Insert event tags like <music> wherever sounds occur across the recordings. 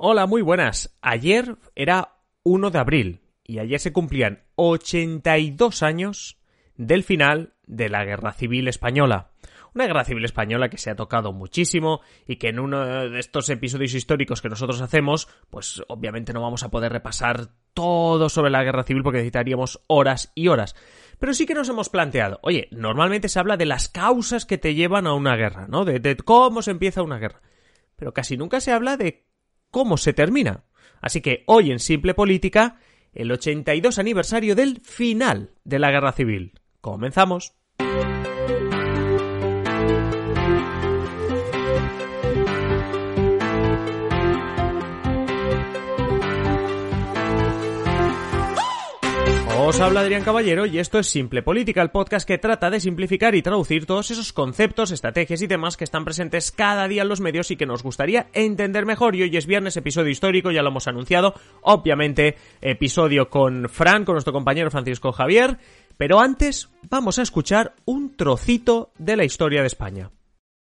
Hola, muy buenas. Ayer era 1 de abril y ayer se cumplían 82 años del final de la Guerra Civil Española. Una guerra civil española que se ha tocado muchísimo y que en uno de estos episodios históricos que nosotros hacemos, pues obviamente no vamos a poder repasar todo sobre la guerra civil porque necesitaríamos horas y horas. Pero sí que nos hemos planteado, oye, normalmente se habla de las causas que te llevan a una guerra, ¿no? De, de cómo se empieza una guerra. Pero casi nunca se habla de cómo se termina. Así que hoy en Simple Política, el 82 aniversario del final de la guerra civil. Comenzamos. Os habla Adrián Caballero y esto es Simple Política, el podcast que trata de simplificar y traducir todos esos conceptos, estrategias y temas que están presentes cada día en los medios y que nos gustaría entender mejor. Y hoy es viernes, episodio histórico, ya lo hemos anunciado. Obviamente, episodio con Fran, con nuestro compañero Francisco Javier. Pero antes, vamos a escuchar un trocito de la historia de España.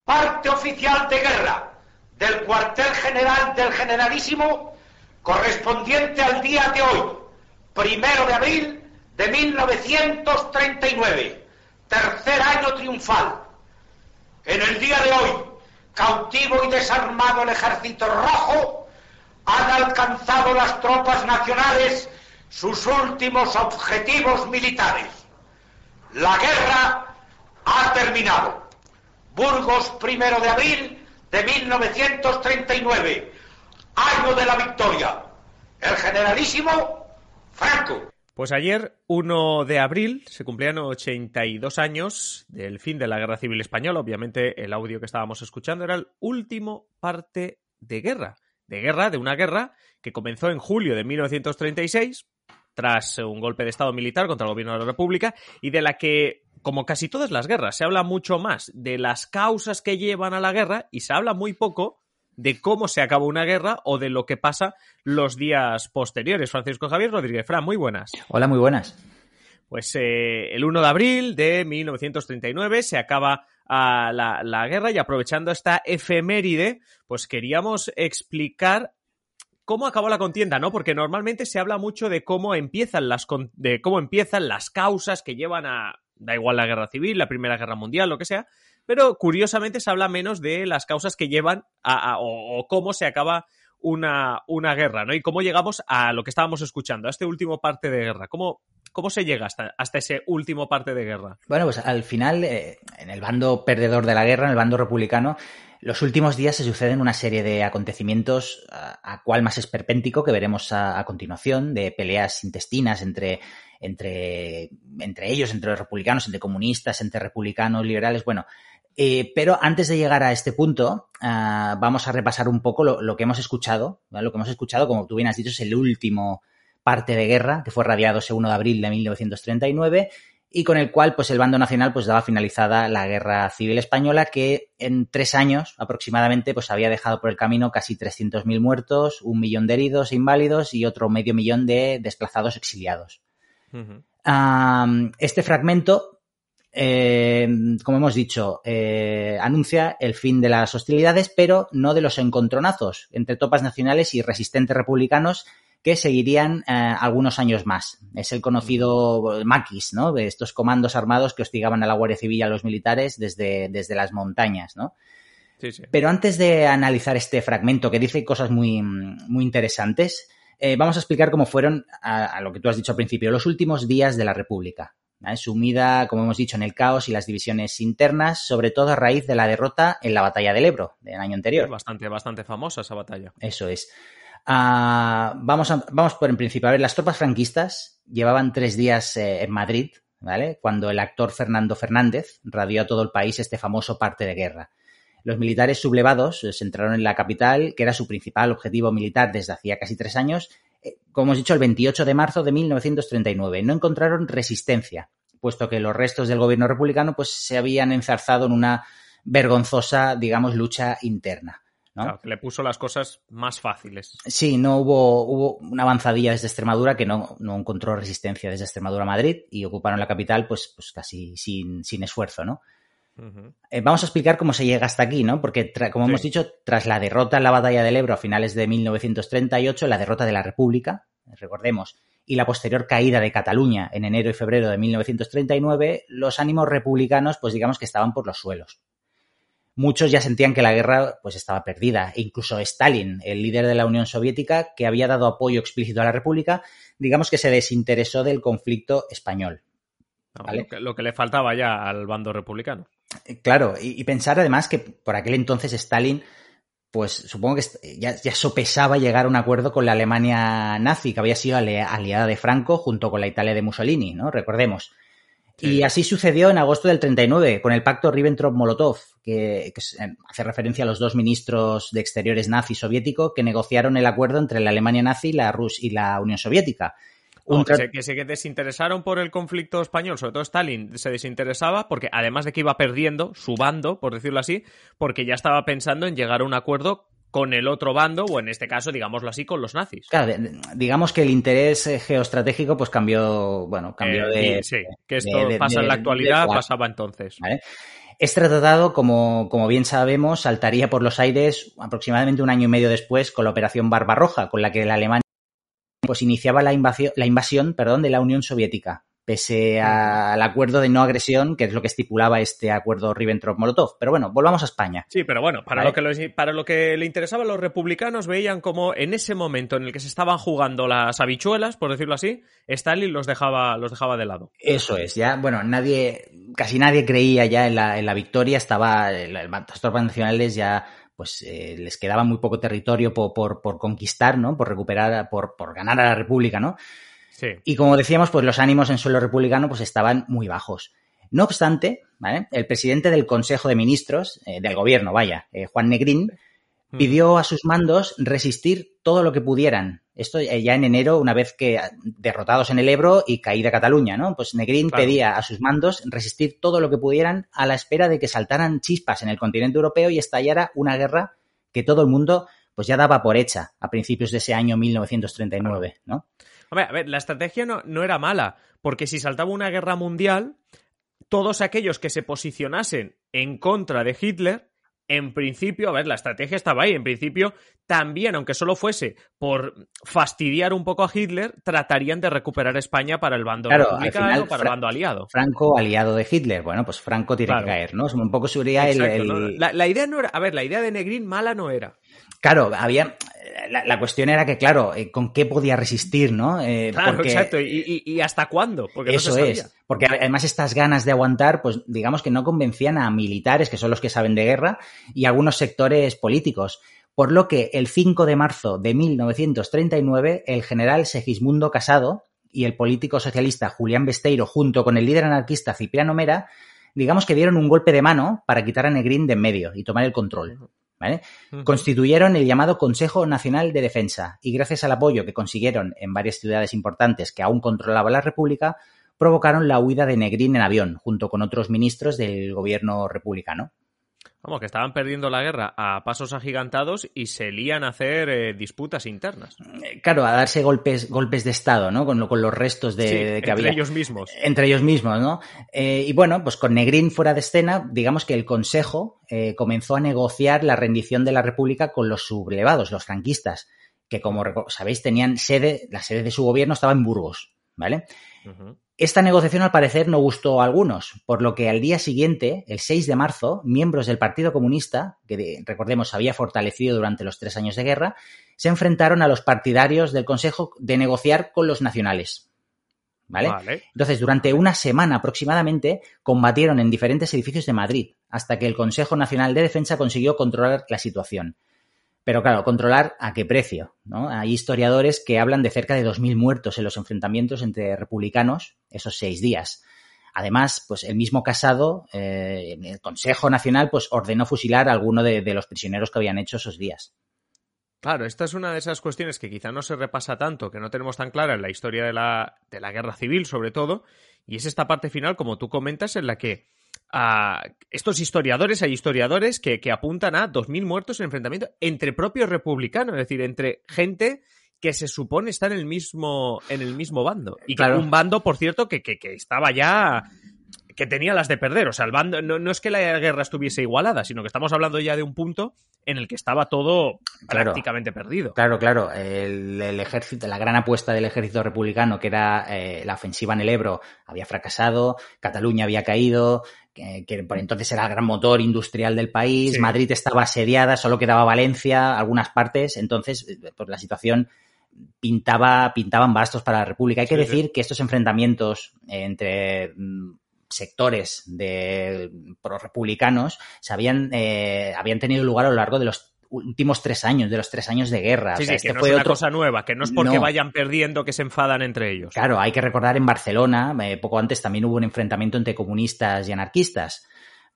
Parte oficial de guerra del cuartel general del generalísimo correspondiente al día de hoy, primero de abril de 1939, tercer año triunfal. En el día de hoy, cautivo y desarmado el ejército rojo, han alcanzado las tropas nacionales sus últimos objetivos militares. La guerra ha terminado. Burgos, primero de abril de 1939, año de la victoria. El generalísimo Franco. Pues ayer, 1 de abril, se cumplían 82 años del fin de la Guerra Civil Española. Obviamente, el audio que estábamos escuchando era el último parte de guerra. De guerra, de una guerra que comenzó en julio de 1936, tras un golpe de Estado militar contra el gobierno de la República, y de la que, como casi todas las guerras, se habla mucho más de las causas que llevan a la guerra y se habla muy poco de cómo se acaba una guerra o de lo que pasa los días posteriores. Francisco Javier Rodríguez Fran, muy buenas. Hola, muy buenas. Pues eh, el 1 de abril de 1939 se acaba uh, la, la, guerra y aprovechando esta efeméride, pues queríamos explicar cómo acabó la contienda, ¿no? Porque normalmente se habla mucho de cómo empiezan las de cómo empiezan las causas que llevan a da igual la guerra civil, la primera guerra mundial, lo que sea, pero curiosamente se habla menos de las causas que llevan a, o, cómo se acaba una, una, guerra, ¿no? Y cómo llegamos a lo que estábamos escuchando, a este último parte de guerra. ¿Cómo, cómo se llega hasta, hasta ese último parte de guerra? Bueno, pues al final, eh, en el bando perdedor de la guerra, en el bando republicano, los últimos días se suceden una serie de acontecimientos, a, a cual más esperpéntico que veremos a, a, continuación, de peleas intestinas entre, entre, entre ellos, entre los republicanos, entre comunistas, entre republicanos, liberales, bueno. Eh, pero antes de llegar a este punto, uh, vamos a repasar un poco lo, lo que hemos escuchado. ¿vale? Lo que hemos escuchado, como tú bien has dicho, es el último parte de guerra, que fue radiado ese 1 de abril de 1939 y con el cual pues el bando nacional pues daba finalizada la guerra civil española que en tres años aproximadamente pues había dejado por el camino casi 300.000 muertos, un millón de heridos e inválidos y otro medio millón de desplazados exiliados. Uh -huh. um, este fragmento, eh, como hemos dicho, eh, anuncia el fin de las hostilidades, pero no de los encontronazos entre tropas nacionales y resistentes republicanos que seguirían eh, algunos años más. Es el conocido maquis, ¿no? De estos comandos armados que hostigaban a la Guardia Civil y a los militares desde, desde las montañas, ¿no? Sí, sí. Pero antes de analizar este fragmento que dice cosas muy, muy interesantes, vamos a explicar cómo fueron, a, a, lo que tú has dicho al principio, los últimos días de la República. ¿Vale? Sumida, como hemos dicho, en el caos y las divisiones internas, sobre todo a raíz de la derrota en la batalla del Ebro del año anterior. Bastante, bastante famosa esa batalla. Eso es. Uh, vamos, a, vamos por en principio. A ver, las tropas franquistas llevaban tres días eh, en Madrid, ¿vale? Cuando el actor Fernando Fernández radió a todo el país este famoso parte de guerra. Los militares sublevados se entraron en la capital, que era su principal objetivo militar desde hacía casi tres años, eh, como hemos dicho, el 28 de marzo de 1939. No encontraron resistencia, puesto que los restos del gobierno republicano pues, se habían enzarzado en una vergonzosa, digamos, lucha interna. ¿no? Claro, que le puso las cosas más fáciles. Sí, no hubo, hubo una avanzadilla desde Extremadura que no, no, encontró resistencia desde Extremadura a Madrid y ocuparon la capital pues, pues casi sin, sin esfuerzo, ¿no? Eh, vamos a explicar cómo se llega hasta aquí, ¿no? Porque, como hemos dicho, tras la derrota en la batalla del Ebro a finales de 1938, la derrota de la República, recordemos, y la posterior caída de Cataluña en enero y febrero de 1939, los ánimos republicanos, pues digamos que estaban por los suelos. Muchos ya sentían que la guerra pues estaba perdida. E incluso Stalin, el líder de la Unión Soviética, que había dado apoyo explícito a la República, digamos que se desinteresó del conflicto español. lo, que, le faltaba ya al bando republicano. Eh, claro, y, pensar además que por aquel entonces Stalin, pues supongo que ya, ya, sopesaba llegar a un acuerdo con la Alemania nazi, que había sido aliada de Franco junto con la Italia de Mussolini, ¿no? Recordemos. Y así sucedió en agosto del 39 con el pacto Ribbentrop-Molotov, que, hace referencia a los dos ministros de Exteriores nazi soviético que negociaron el acuerdo entre la Alemania nazi la Rus y la Unión Soviética. Que, se, que, se, desinteresaron por el conflicto español, sobre todo Stalin se desinteresaba porque además de que iba perdiendo su bando, por decirlo así, porque ya estaba pensando en llegar a un acuerdo con el otro bando, o en este caso, digámoslo así, con los nazis. Claro, digamos que el interés eh, geoestratégico pues cambió, bueno, cambió eh, de... Sí, que esto pasa en la actualidad, pasaba entonces. Este tratado, como, como, bien sabemos, saltaría por los aires aproximadamente un año y medio después con la Operación Barbarroja, con la que la Alemania pues, iniciaba la invasión, la invasión perdón, de la Unión Soviética pese al acuerdo de no agresión, que es lo que estipulaba este acuerdo Ribbentrop-Molotov. Pero bueno, volvamos a España. Sí, pero bueno, para, lo que para lo que le interesaba a los republicanos, veían como en ese momento en el que se estaban jugando las habichuelas, por decirlo así, Stalin los dejaba, los dejaba de lado. Eso es, ya, bueno, nadie, casi nadie creía ya en la, en la victoria, estaba, las tropas nacionales ya pues eh, les quedaba muy poco territorio por, por, por, conquistar, ¿no? Por recuperar, por, por ganar a la República, ¿no? Y como decíamos, pues los ánimos en suelo republicano pues estaban muy bajos. No obstante, el presidente del Consejo de Ministros, eh, del gobierno, vaya, eh, Juan Negrín, mm. pidió a sus mandos resistir todo lo que pudieran. Esto eh, ya en enero, una vez que derrotados en el Ebro y caída Cataluña, ¿no? Pues Negrín pedía a sus mandos resistir todo lo que pudieran a la espera de que saltaran chispas en el continente europeo y estallara una guerra que todo el mundo pues ya daba por hecha a principios de ese año 1939, ¿no? A ver, la estrategia no, no era mala, porque si saltaba una guerra mundial, todos aquellos que se posicionasen en contra de Hitler, en principio, a ver, la estrategia estaba ahí, en principio también, aunque solo fuese por fastidiar un poco a Hitler, tratarían de recuperar España para el bando republicano, para el bando aliado. Franco, aliado de Hitler, bueno, pues Franco tiene que caer, ¿no? Un poco sería el... La, la, idea no era, a ver, la idea de Negrín mala no era. Claro, había, la, cuestión era que, claro, eh, ¿con qué podía resistir, no? Eh, claro, exacto. ¿Y, hasta cuándo? Porque eso es. Porque además estas ganas de aguantar, pues digamos que no convencían a militares, que son los que saben de guerra, y algunos sectores políticos. Por lo que el 5 de marzo de 1939, el general Segismundo Casado y el político socialista Julián Besteiro, junto con el líder anarquista Cipriano Mera, digamos que dieron un golpe de mano para quitar a Negrín de en medio y tomar el control. Constituyeron el llamado Consejo Nacional de Defensa y gracias al apoyo que consiguieron en varias ciudades importantes que aún controlaba la República, provocaron la huida de Negrín en avión, junto con otros ministros del gobierno republicano. Vamos, que estaban perdiendo la guerra a pasos agigantados y se lían a hacer eh, disputas internas. Eh, claro, a darse golpes, golpes de Estado, ¿no? Con, con los restos de, que había. Entre ellos mismos. Entre ellos mismos, ¿no? Eh, y bueno, pues con Negrín fuera de escena, digamos que el Consejo comenzó a negociar la rendición de la República con los sublevados, los franquistas, que como sabéis tenían sede, la sede de su gobierno estaba en Burgos, ¿vale? Esta negociación al parecer no gustó a algunos, por lo que al día siguiente, el 6 de marzo, miembros del Partido Comunista, que recordemos había fortalecido durante los tres años de guerra, se enfrentaron a los partidarios del Consejo de negociar con los nacionales. ¿Vale? Entonces, durante una semana aproximadamente, combatieron en diferentes edificios de Madrid, hasta que el Consejo Nacional de Defensa consiguió controlar la situación. Pero claro, controlar a qué precio, ¿no? Hay historiadores que hablan de cerca de 2.000 muertos en los enfrentamientos entre republicanos esos seis días. Además, pues el mismo Casado, eh, el Consejo Nacional, pues ordenó fusilar a alguno de, los prisioneros que habían hecho esos días. Claro, esta es una de esas cuestiones que quizá no se repasa tanto, que no tenemos tan clara en la historia de la, de la guerra civil, sobre todo, y es esta parte final, como tú comentas, en la que a estos historiadores, hay historiadores que, apuntan a 2.000 muertos en enfrentamiento entre propios republicanos, es decir, entre gente que se supone está en el mismo, en el mismo bando. Y claro. un bando, por cierto, que, que, estaba ya que tenía las de perder. O sea, el bando, no, es que la guerra estuviese igualada, sino que estamos hablando ya de un punto en el que estaba todo prácticamente perdido. Claro, claro. El, ejército, la gran apuesta del ejército republicano, que era eh, la ofensiva en el Ebro, había fracasado, Cataluña había caído, que, por entonces era el gran motor industrial del país, Madrid estaba asediada, solo quedaba Valencia, algunas partes, entonces pues la situación pintaba, pintaban bastos para la República. Hay que decir que estos enfrentamientos entre mm, sectores de pro-republicanos se habían, eh, habían tenido lugar a lo largo de los últimos tres años, de los tres años de guerra. Sí, este que no fue es una cosa nueva, que no es porque vayan perdiendo que se enfadan entre ellos. Claro, hay que recordar en Barcelona, eh, poco antes también hubo un enfrentamiento entre comunistas y anarquistas.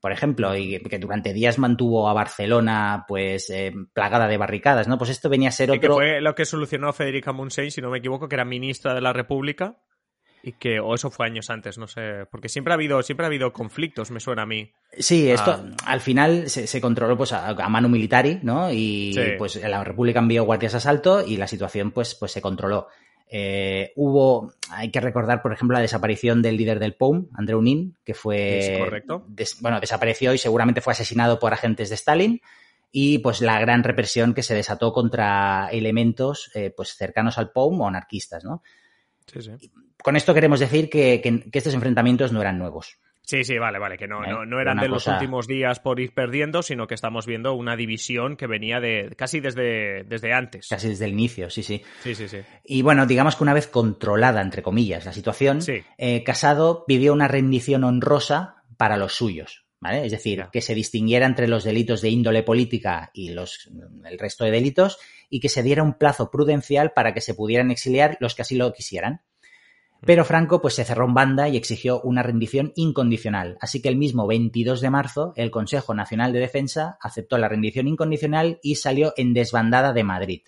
Por ejemplo, y que durante días mantuvo a Barcelona pues eh, plagada de barricadas, ¿no? Pues esto venía a ser otro... que fue lo que solucionó Federica Montseny, si no me equivoco, que era ministra de la República y que, o eso fue años antes, no sé, porque siempre ha habido, siempre ha habido conflictos, me suena a mí. Sí, esto ah. al final se, controló pues a, mano militar, ¿no? Y pues la República envió guardias de asalto y la situación pues, pues se controló. Eh, hubo, hay que recordar, por ejemplo, la desaparición del líder del POUM, Andreu Nin, que fue, correcto. bueno, desapareció y seguramente fue asesinado por agentes de Stalin y pues la gran represión que se desató contra elementos eh, pues cercanos al POUM o anarquistas, ¿no? Sí, sí con esto queremos decir que, estos enfrentamientos no eran nuevos. Sí, sí, vale, vale, que no, no, eran de los últimos días por ir perdiendo, sino que estamos viendo una división que venía de casi desde, desde antes. Casi desde el inicio, sí, sí. Sí, sí, sí. Y bueno, digamos que una vez controlada, entre comillas, la situación, eh, Casado pidió una rendición honrosa para los suyos. ¿Vale? Es decir, que se distinguiera entre los delitos de índole política y los, el resto de delitos y que se diera un plazo prudencial para que se pudieran exiliar los que así lo quisieran. Pero Franco pues se cerró en banda y exigió una rendición incondicional. Así que el mismo 22 de marzo el Consejo Nacional de Defensa aceptó la rendición incondicional y salió en desbandada de Madrid.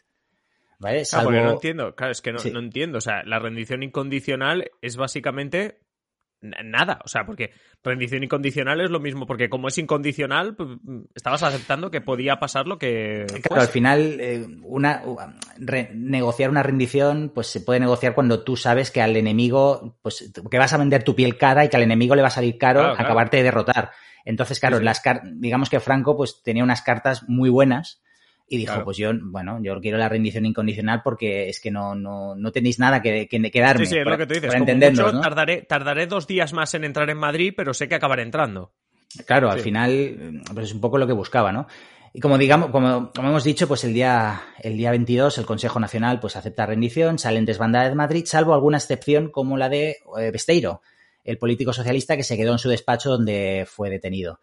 ¿Vale? Salvo... no entiendo, claro, es que no, no entiendo. O sea, la rendición incondicional es básicamente nada. O sea, porque rendición incondicional es lo mismo, porque como es incondicional, pues, estabas aceptando que podía pasar lo que. Claro, al final, eh, una, negociar una rendición, pues se puede negociar cuando tú sabes que al enemigo, pues que vas a vender tu piel cara y que al enemigo le va a salir caro acabarte de derrotar. Entonces, claro, las digamos que Franco pues tenía unas cartas muy buenas y dijo, pues yo, bueno, yo quiero la rendición incondicional porque es que no, no, no tenéis nada que, que, darme. Sí, sí, es lo que tú dices. Como tardaré, tardaré dos días más en entrar en Madrid, pero sé que acabaré entrando. Claro, al final, pues es un poco lo que buscaba, ¿no? Y como digamos, como, como, hemos dicho, pues el día, el día 22 el Consejo Nacional pues acepta rendición, salen desbandada de Madrid, salvo alguna excepción como la de eh, Besteiro, el político socialista que se quedó en su despacho donde fue detenido.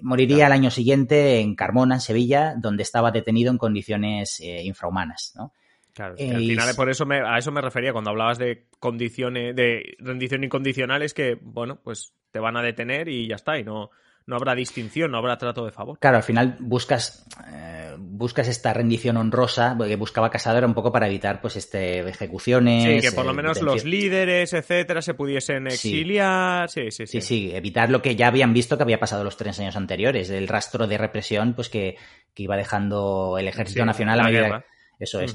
Moriría al año siguiente en Carmona, en Sevilla, donde estaba detenido en condiciones eh, infrahumanas, ¿no? Claro, al final por eso me, a eso me refería cuando hablabas de condiciones, de rendición incondicional, es que, bueno, pues te van a detener y ya está, y no, no habrá distinción, no habrá trato de favor. Claro, al final buscas, eh, buscas esta rendición honrosa, porque buscaba Casado era un poco para evitar pues este ejecuciones. Sí, que por lo menos los líderes, etcétera, se pudiesen exiliar. Sí. Sí, sí, sí, evitar lo que ya habían visto que había pasado los tres años anteriores, el rastro de represión pues que, iba dejando el Ejército Nacional a medida. Eso es.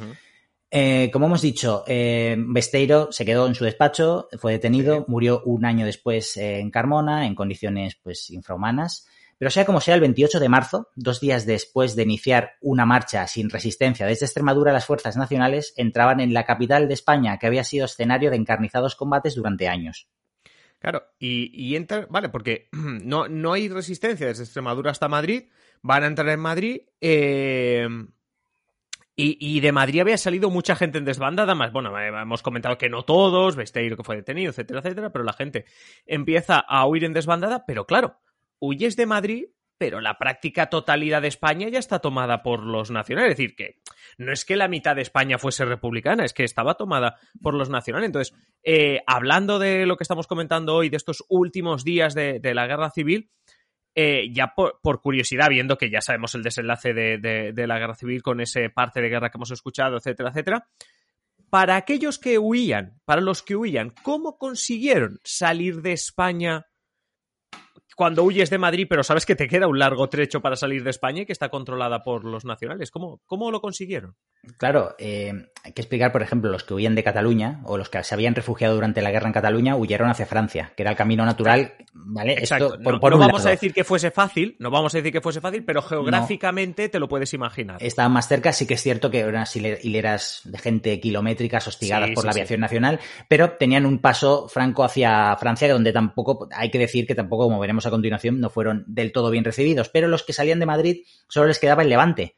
Eh, como hemos dicho, eh, Besteiro se quedó en su despacho, fue detenido, murió un año después eh, en Carmona, en condiciones pues infrahumanas. Pero sea como sea, el 28 de marzo, dos días después de iniciar una marcha sin resistencia desde Extremadura, las fuerzas nacionales entraban en la capital de España, que había sido escenario de encarnizados combates durante años. Claro, y, y entra, vale, porque <clears throat> no, no hay resistencia desde Extremadura hasta Madrid, van a entrar en Madrid, eh, y, de Madrid había salido mucha gente en desbandada, más, bueno, eh, hemos comentado que no todos, Besteiro que fue detenido, etcétera, etcétera, pero la gente empieza a huir en desbandada, pero claro, huyes de Madrid, pero la práctica totalidad de España ya está tomada por los nacionales, es decir, que no es que la mitad de España fuese republicana, es que estaba tomada por los nacionales. Entonces, eh, hablando de lo que estamos comentando hoy, de estos últimos días de la guerra civil, eh, ya por, curiosidad, viendo que ya sabemos el desenlace de, la guerra civil con ese parte de guerra que hemos escuchado, etcétera, etcétera. Para aquellos que huían, para los que huían, ¿cómo consiguieron salir de España cuando huyes de Madrid, pero sabes que te queda un largo trecho para salir de España y que está controlada por los nacionales? ¿Cómo, cómo lo consiguieron? Claro, eh, hay que explicar, por ejemplo, los que huían de Cataluña o los que se habían refugiado durante la guerra en Cataluña huyeron hacia Francia, que era el camino natural, ¿vale? Exacto. no, vamos a decir que fuese fácil, no vamos a decir que fuese fácil, pero geográficamente te lo puedes imaginar. Estaban más cerca, sí que es cierto que eran hileras de gente kilométricas hostigadas por la aviación nacional, pero tenían un paso franco hacia Francia, donde tampoco, hay que decir que tampoco, como veremos a continuación, no fueron del todo bien recibidos, pero los que salían de Madrid solo les quedaba el Levante,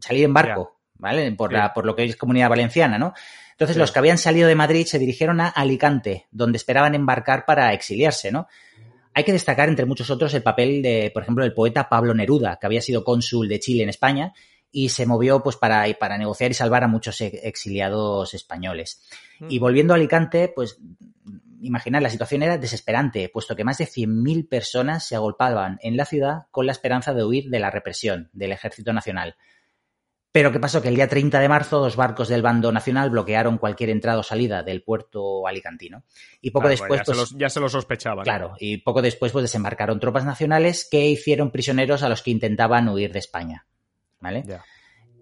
salir en barco. ¿vale? Por, la, por lo que es comunidad valenciana, ¿no? Entonces, los que habían salido de Madrid se dirigieron a Alicante, donde esperaban embarcar para exiliarse, ¿no? Hay que destacar, entre muchos otros, el papel de, por ejemplo, del poeta Pablo Neruda, que había sido cónsul de Chile en España y se movió pues para, para negociar y salvar a muchos exiliados españoles. Y mm. volviendo a Alicante, pues imaginar, la situación era desesperante, puesto que más de 100.000 personas se agolpaban en la ciudad con la esperanza de huir de la represión del Ejército Nacional. Pero ¿qué pasó? Que el día 30 de marzo dos barcos del bando nacional bloquearon cualquier entrada o salida del puerto alicantino. Y poco después... ya, se pues, los, ya, se los, sospechaban. Claro, y poco después pues desembarcaron tropas nacionales que hicieron prisioneros a los que intentaban huir de España. ¿Vale?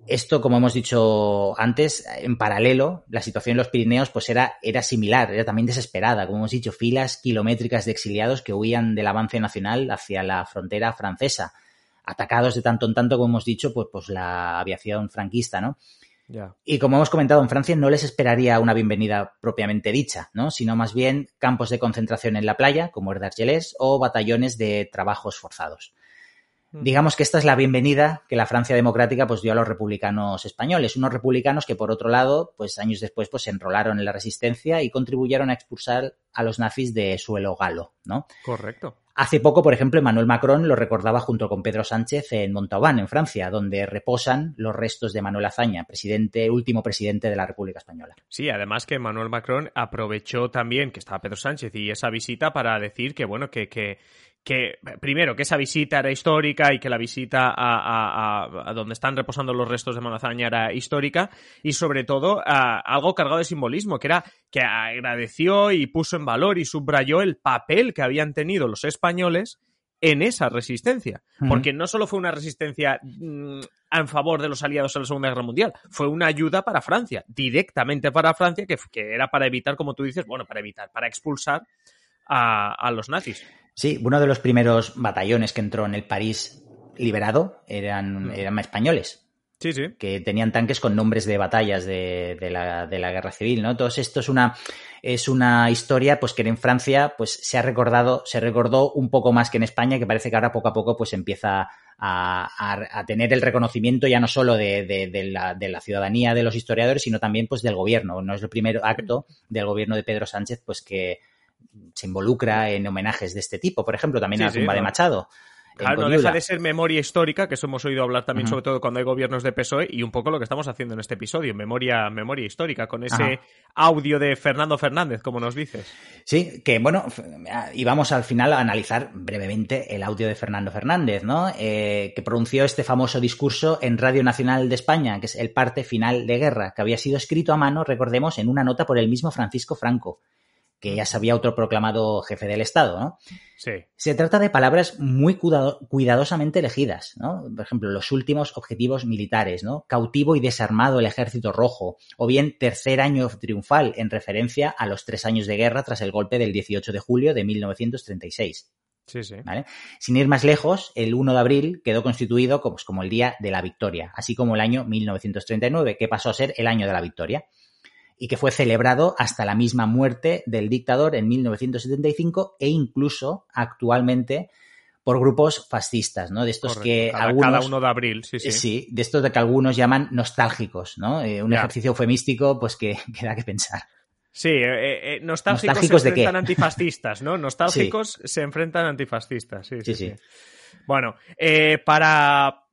Esto, como hemos dicho antes, en paralelo, la situación en los Pirineos pues era, era similar, era también desesperada. Como hemos dicho, filas kilométricas de exiliados que huían del avance nacional hacia la frontera francesa atacados de tanto en tanto, como hemos dicho, pues, pues la aviación franquista, ¿no? Y como hemos comentado, en Francia no les esperaría una bienvenida propiamente dicha, ¿no? Sino más bien campos de concentración en la playa, como el de Argelès, o batallones de trabajos forzados. Hmm. Digamos que esta es la bienvenida que la Francia democrática pues dio a los republicanos españoles, unos republicanos que por otro lado, pues años después pues se enrolaron en la resistencia y contribuyeron a expulsar a los nazis de suelo galo, ¿no? Correcto. Hace poco, por ejemplo, Emmanuel Macron lo recordaba junto con Pedro Sánchez en Montauban, en Francia, donde reposan los restos de Manuel Azaña, presidente, último presidente de la República Española. Sí, además que Emmanuel Macron aprovechó también que estaba Pedro Sánchez y esa visita para decir que, bueno, que, que que primero que esa visita era histórica y que la visita a, donde están reposando los restos de Manazaña era histórica y sobre todo algo cargado de simbolismo que era que agradeció y puso en valor y subrayó el papel que habían tenido los españoles en esa resistencia. Porque no solo fue una resistencia mm, en favor de los aliados en la Segunda Guerra Mundial, fue una ayuda para Francia, directamente para Francia, que, que era para evitar, como tú dices, bueno, para evitar, para expulsar a los nazis. Sí, uno de los primeros batallones que entró en el París liberado eran, mm. eran españoles. Sí, sí. Que tenían tanques con nombres de batallas de, la, guerra civil, ¿no? Todo esto es una, es una historia, pues que en Francia, pues se ha recordado, se recordó un poco más que en España, que parece que ahora poco a poco, pues empieza a, tener el reconocimiento ya no solo de, la, de, la, ciudadanía, de los historiadores, sino también, pues, del gobierno. No es el primer acto del gobierno de Pedro Sánchez, pues que, se involucra en homenajes de este tipo. Por ejemplo, también a la tumba de Machado. Claro, no deja de ser memoria histórica, que eso hemos oído hablar también, sobre todo cuando hay gobiernos de PSOE, y un poco lo que estamos haciendo en este episodio, memoria, memoria histórica, con ese audio de Fernando Fernández, como nos dices. Sí, que bueno, y vamos al final a analizar brevemente el audio de Fernando Fernández, ¿no? Eh, que pronunció este famoso discurso en Radio Nacional de España, que es el parte final de guerra, que había sido escrito a mano, recordemos, en una nota por el mismo Francisco Franco que ya se había autoproclamado jefe del Estado, ¿no? Sí. Se trata de palabras muy cuidadosamente elegidas, ¿no? Por ejemplo, los últimos objetivos militares, ¿no? Cautivo y desarmado el ejército rojo, o bien tercer año triunfal, en referencia a los tres años de guerra tras el golpe del 18 de julio de 1936. Sí, sí. ¿Vale? Sin ir más lejos, el 1 de abril quedó constituido como, como el Día de la Victoria, así como el año 1939, que pasó a ser el año de la Victoria y que fue celebrado hasta la misma muerte del dictador en 1975 e incluso actualmente por grupos fascistas, ¿no? De estos que algunos... Cada uno de abril, sí, sí. Sí, de estos de que algunos llaman nostálgicos, ¿no? Eh, un ejercicio eufemístico, pues <laughs> que, da que pensar. Sí, eh, eh, nostálgicos, se enfrentan antifascistas, ¿no? <laughs> Nostálgicos se enfrentan antifascistas, sí, sí. sí. Bueno, para,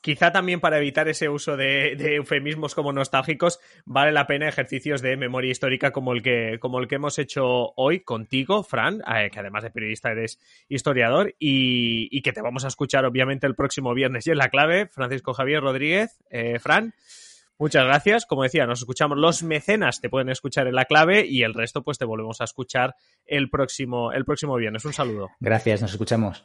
quizá también para evitar ese uso de, eufemismos como nostálgicos, vale la pena ejercicios de memoria histórica como el que, como el que hemos hecho hoy contigo, Fran, eh, que además de periodista eres historiador, y, que te vamos a escuchar obviamente el próximo viernes y en la clave, Francisco Javier Rodríguez, eh, Fran. Muchas gracias. Como decía, nos escuchamos. Los mecenas te pueden escuchar en la clave y el resto, pues te volvemos a escuchar el próximo, el próximo viernes. Un saludo. Gracias, nos escuchamos.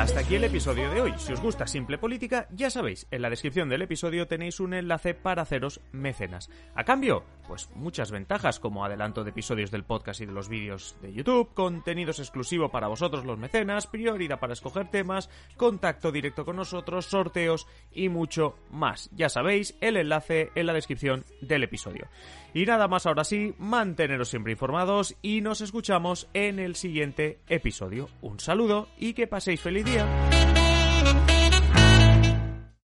Hasta aquí el episodio de hoy. Si os gusta Simple Política, ya sabéis, en la descripción del episodio tenéis un enlace para haceros mecenas. A cambio, pues muchas ventajas como adelanto de episodios del podcast y de los vídeos de YouTube, contenidos exclusivo para vosotros los mecenas, prioridad para escoger temas, contacto directo con nosotros, sorteos y mucho más. Ya sabéis, el enlace en la descripción del episodio. Y nada más ahora sí, manteneros siempre informados y nos escuchamos en el siguiente episodio. Un saludo y que paséis feliz día.